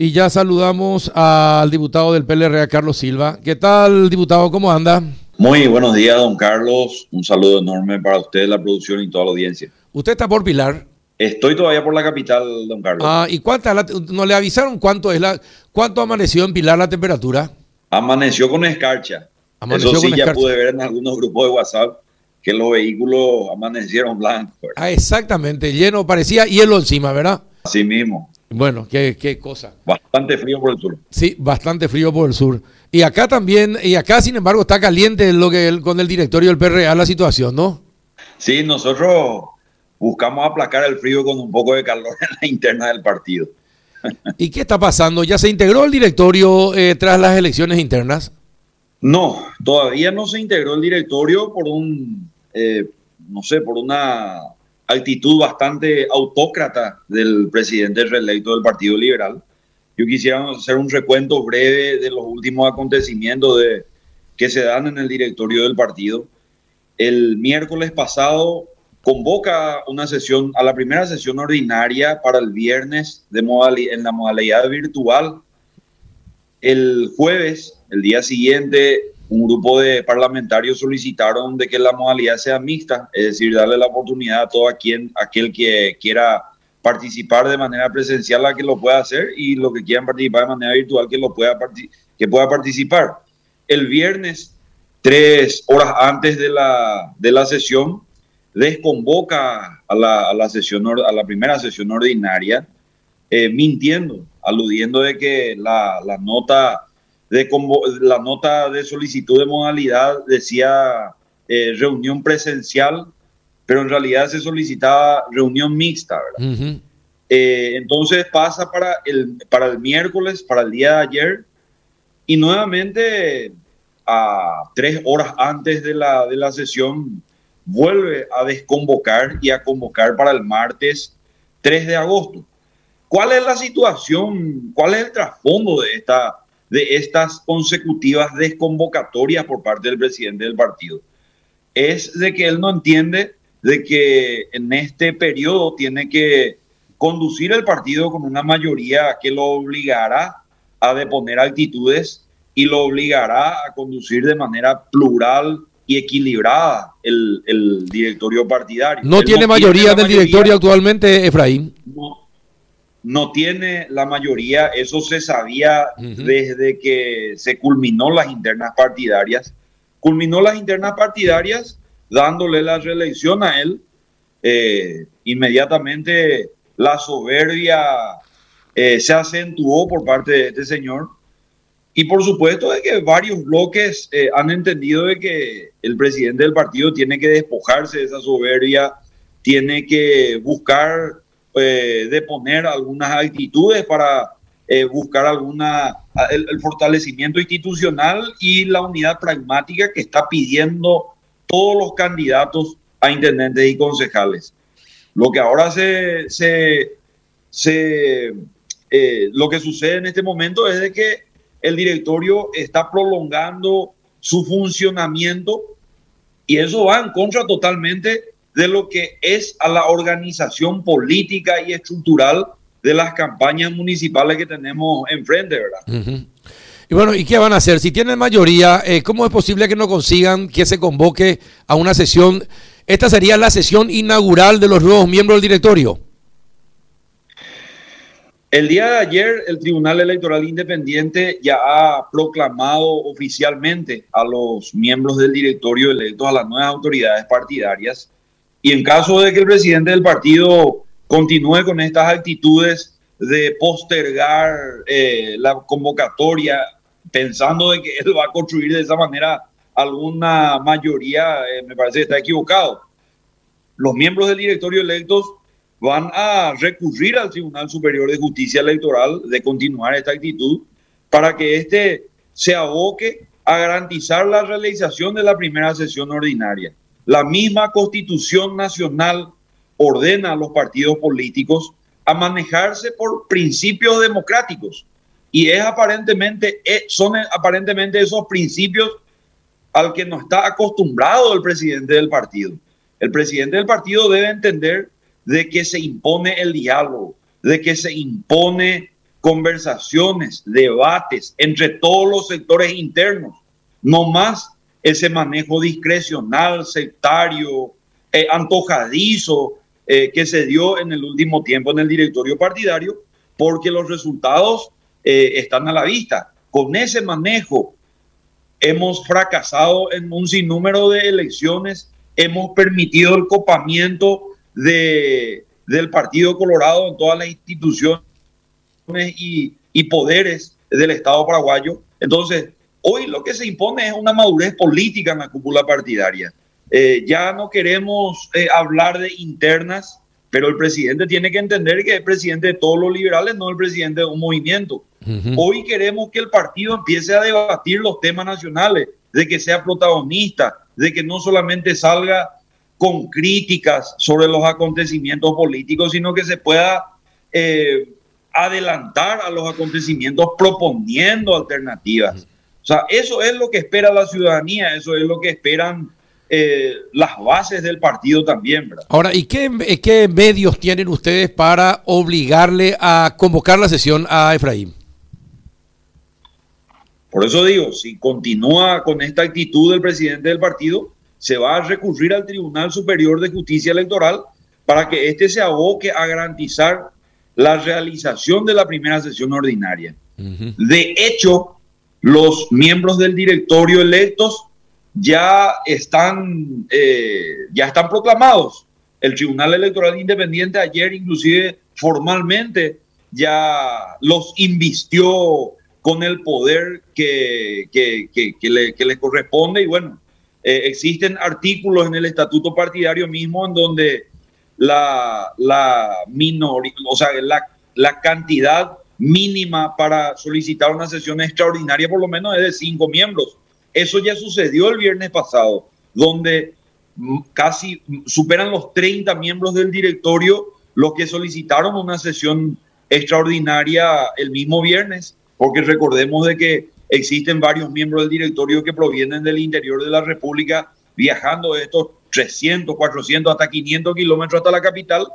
Y ya saludamos al diputado del PLRA, Carlos Silva. ¿Qué tal, diputado? ¿Cómo anda? Muy buenos días, don Carlos. Un saludo enorme para usted, la producción y toda la audiencia. ¿Usted está por Pilar? Estoy todavía por la capital, don Carlos. Ah, ¿y cuánta? ¿No le avisaron cuánto es la, cuánto amaneció en Pilar la temperatura? Amaneció con escarcha. Amaneció Eso sí, ya pude ver en algunos grupos de WhatsApp que los vehículos amanecieron blancos. Ah, exactamente, lleno, parecía hielo encima, ¿verdad? Así mismo. Bueno, qué, qué cosa. Bastante frío por el sur. Sí, bastante frío por el sur. Y acá también, y acá sin embargo está caliente lo que con el directorio del PRA la situación, ¿no? Sí, nosotros buscamos aplacar el frío con un poco de calor en la interna del partido. ¿Y qué está pasando? ¿Ya se integró el directorio eh, tras las elecciones internas? No, todavía no se integró el directorio por un, eh, no sé, por una actitud bastante autócrata del presidente reelecto del Partido Liberal. Yo quisiera hacer un recuento breve de los últimos acontecimientos que se dan en el directorio del partido. El miércoles pasado convoca una sesión, a la primera sesión ordinaria para el viernes de en la modalidad virtual. El jueves, el día siguiente, un grupo de parlamentarios solicitaron de que la modalidad sea mixta, es decir, darle la oportunidad a todo quien, aquel que quiera participar de manera presencial a que lo pueda hacer y los que quieran participar de manera virtual que lo pueda que pueda participar. El viernes, tres horas antes de la, de la sesión, desconvoca a la, a la, sesión, a la primera sesión ordinaria, eh, mintiendo, aludiendo de que la, la nota de la nota de solicitud de modalidad decía eh, reunión presencial, pero en realidad se solicitaba reunión mixta, ¿verdad? Eh, entonces pasa para el, para el miércoles, para el día de ayer, y nuevamente a tres horas antes de la, de la sesión vuelve a desconvocar y a convocar para el martes 3 de agosto. ¿Cuál es la situación? ¿Cuál es el trasfondo de esta de estas consecutivas desconvocatorias por parte del presidente del partido. Es de que él no entiende de que en este periodo tiene que conducir el partido con una mayoría que lo obligará a deponer actitudes y lo obligará a conducir de manera plural y equilibrada el, directorio partidario. ¿No tiene mayoría del directorio actualmente, Efraín? No, tiene la mayoría, eso se sabía desde que se culminó las internas partidarias. Culminó las internas partidarias dándole la reelección a él. Eh, inmediatamente la soberbia eh, se acentuó por parte de este señor. Y por supuesto de que varios bloques eh, han entendido de que el presidente del partido tiene que despojarse de esa soberbia, tiene que buscar eh, de poner algunas actitudes para eh, buscar alguna el, fortalecimiento institucional y la unidad pragmática que está pidiendo todos los candidatos a intendentes y concejales. Lo que ahora se, se, eh, lo que sucede en este momento es de que el directorio está prolongando su funcionamiento y eso va en contra totalmente de lo que es a la organización política y estructural de las campañas municipales que tenemos enfrente, ¿verdad? Y bueno, ¿y qué van a hacer? Si tienen mayoría, eh, ¿cómo es posible que no consigan que se convoque a una sesión? Esta sería la sesión inaugural de los nuevos miembros del directorio. El día de ayer, el Tribunal Electoral Independiente ya ha proclamado oficialmente a los miembros del directorio electos a las nuevas autoridades partidarias y en caso de que el presidente del partido continúe con estas actitudes de postergar eh, la convocatoria, pensando de que él va a construir de esa manera alguna mayoría, eh, me parece que está equivocado. Los miembros del directorio electos van a recurrir al Tribunal Superior de Justicia Electoral de continuar esta actitud para que éste se aboque a garantizar la realización de la primera sesión ordinaria. La misma Constitución Nacional ordena a los partidos políticos a manejarse por principios democráticos y es aparentemente eh, son aparentemente esos principios al que no está acostumbrado el presidente del partido. El presidente del partido debe entender de que se impone el diálogo, de que se impone conversaciones, debates entre todos los sectores internos, no más ese manejo discrecional, sectario, eh, antojadizo eh, que se dio en el último tiempo en el directorio partidario, porque los resultados eh, están a la vista. Con ese manejo hemos fracasado en un sinnúmero de elecciones, hemos permitido el copamiento de, del Partido Colorado en todas las instituciones y, y poderes del Estado paraguayo. Entonces, hoy lo que se impone es una madurez política en la cúpula partidaria. Eh, ya no queremos eh, hablar de internas, pero el presidente tiene que entender que es presidente de todos los liberales, no el presidente de un movimiento. Hoy queremos que el partido empiece a debatir los temas nacionales, de que sea protagonista, de que no solamente salga con críticas sobre los acontecimientos políticos, sino que se pueda eh, adelantar a los acontecimientos proponiendo alternativas. Sea, eso es lo que espera la ciudadanía, eso es lo que esperan eh, las bases del partido también, ¿verdad? Ahora, ¿y qué, qué medios tienen ustedes para obligarle a convocar la sesión a Efraín? Por eso digo, si continúa con esta actitud del presidente del partido, se va a recurrir al Tribunal Superior de Justicia Electoral para que éste se aboque a garantizar la realización de la primera sesión ordinaria. De hecho, los miembros del directorio electos ya están, eh, ya están proclamados. El Tribunal Electoral Independiente ayer inclusive formalmente ya los invistió con el poder que, que, le, que le, corresponde y bueno, eh, existen artículos en el estatuto partidario mismo en donde la, la minoría, o sea, la, la cantidad mínima para solicitar una sesión extraordinaria por lo menos es de cinco miembros. Eso ya sucedió el viernes pasado, donde casi superan los 30 miembros del directorio los que solicitaron una sesión extraordinaria el mismo viernes, porque recordemos de que existen varios miembros del directorio que provienen del interior de la República viajando estos 300, 400, hasta 500 kilómetros hasta la capital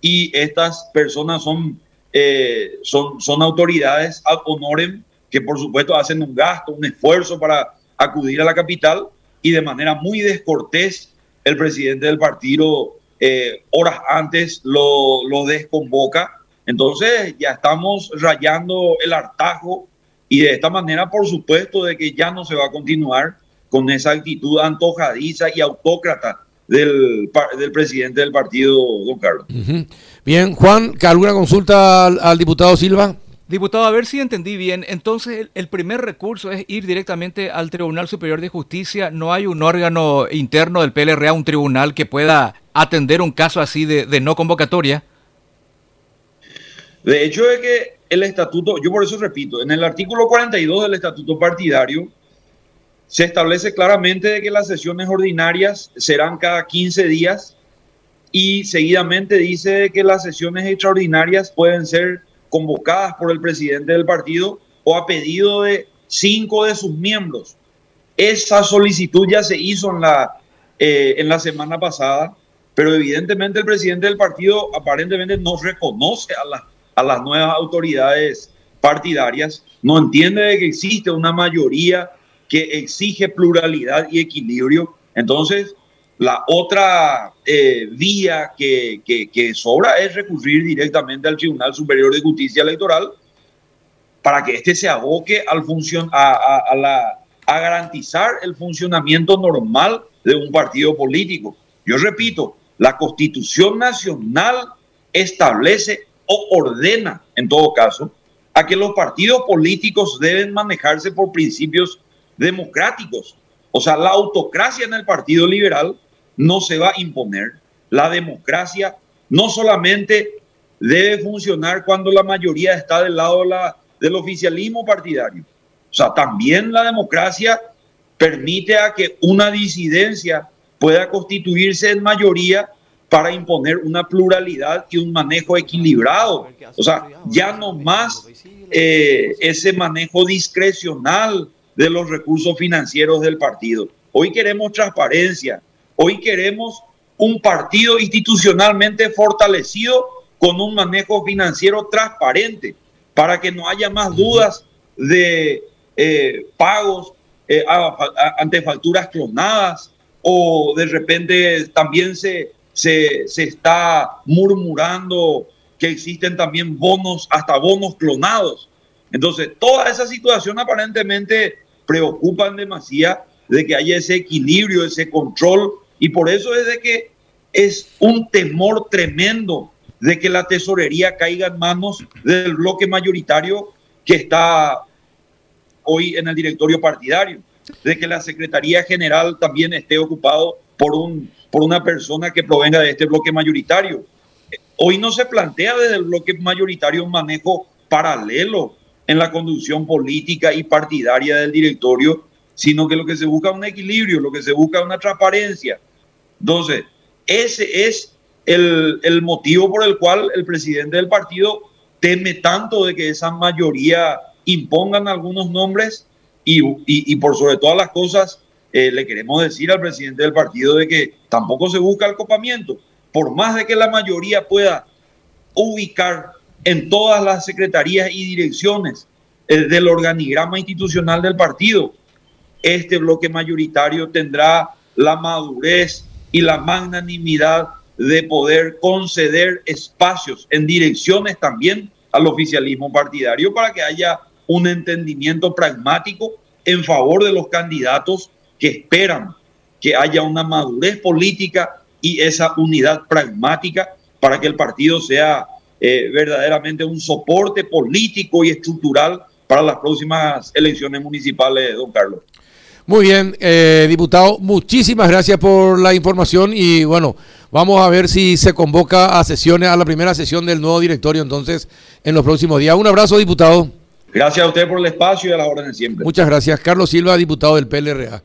y estas personas son, eh, son, son autoridades ad honorem que por supuesto hacen un gasto, un esfuerzo para acudir a la capital y de manera muy descortés el presidente del partido eh, horas antes lo, lo desconvoca. Entonces ya estamos rayando el hartajo y de esta manera por supuesto de que ya no se va a continuar con esa actitud antojadiza y autócrata del, del presidente del partido, don Carlos. Bien, Juan, ¿alguna consulta al diputado Silva? Diputado, a ver si entendí bien. Entonces, el, primer recurso es ir directamente al Tribunal Superior de Justicia. ¿No hay un órgano interno del PLRA, un tribunal que pueda atender un caso así de, no convocatoria? De hecho, es que el estatuto, yo por eso repito, en el artículo 42 del estatuto partidario se establece claramente que las sesiones ordinarias serán cada 15 días y seguidamente dice que las sesiones extraordinarias pueden ser convocadas por el presidente del partido o a pedido de cinco de sus miembros. Esa solicitud ya se hizo en la, eh, en la semana pasada, pero evidentemente el presidente del partido aparentemente no reconoce a, a las nuevas autoridades partidarias, no entiende de que existe una mayoría que exige pluralidad y equilibrio. Entonces, la otra eh, vía que, sobra es recurrir directamente al Tribunal Superior de Justicia Electoral para que éste se aboque al funcion a, a, la, a garantizar el funcionamiento normal de un partido político. Yo repito, la Constitución Nacional establece o ordena, en todo caso, a que los partidos políticos deben manejarse por principios democráticos. O sea, la autocracia en el Partido Liberal no se va a imponer. La democracia no solamente debe funcionar cuando la mayoría está del lado la, del oficialismo partidario. O sea, también la democracia permite a que una disidencia pueda constituirse en mayoría para imponer una pluralidad y un manejo equilibrado. O sea, ya no más eh, ese manejo discrecional de los recursos financieros del partido. Hoy queremos transparencia, Hoy queremos un partido institucionalmente fortalecido con un manejo financiero transparente. para que no haya más dudas de eh, pagos eh, ante facturas clonadas o de repente también se, se, se está murmurando que existen también bonos, hasta bonos clonados. Entonces, toda esa situación aparentemente preocupan demasiado de que haya ese equilibrio, ese control, y por eso es de que es un temor tremendo de que la tesorería caiga en manos del bloque mayoritario que está hoy en el directorio partidario, de que la Secretaría General también esté ocupado por, un, por una persona que provenga de este bloque mayoritario. Hoy no se plantea desde el bloque mayoritario un manejo paralelo en la conducción política y partidaria del directorio, sino que lo que se busca es un equilibrio, lo que se busca es una transparencia. Entonces, ese es el, el motivo por el cual el presidente del partido teme tanto de que esa mayoría impongan algunos nombres y, y, por sobre todas las cosas eh, le queremos decir al presidente del partido de que tampoco se busca el copamiento. Por más de que la mayoría pueda ubicar en todas las secretarías y direcciones eh, del organigrama institucional del partido, este bloque mayoritario tendrá la madurez y la magnanimidad de poder conceder espacios en direcciones también al oficialismo partidario para que haya un entendimiento pragmático en favor de los candidatos que esperan que haya una madurez política y esa unidad pragmática para que el partido sea eh, verdaderamente un soporte político y estructural para las próximas elecciones municipales, don Carlos. Muy bien, eh, diputado, muchísimas gracias por la información y bueno, vamos a ver si se convoca a sesiones, a la primera sesión del nuevo directorio entonces en los próximos días. Un abrazo, diputado. Gracias a usted por el espacio y a las órdenes siempre. Muchas gracias. Carlos Silva, diputado del PLRA.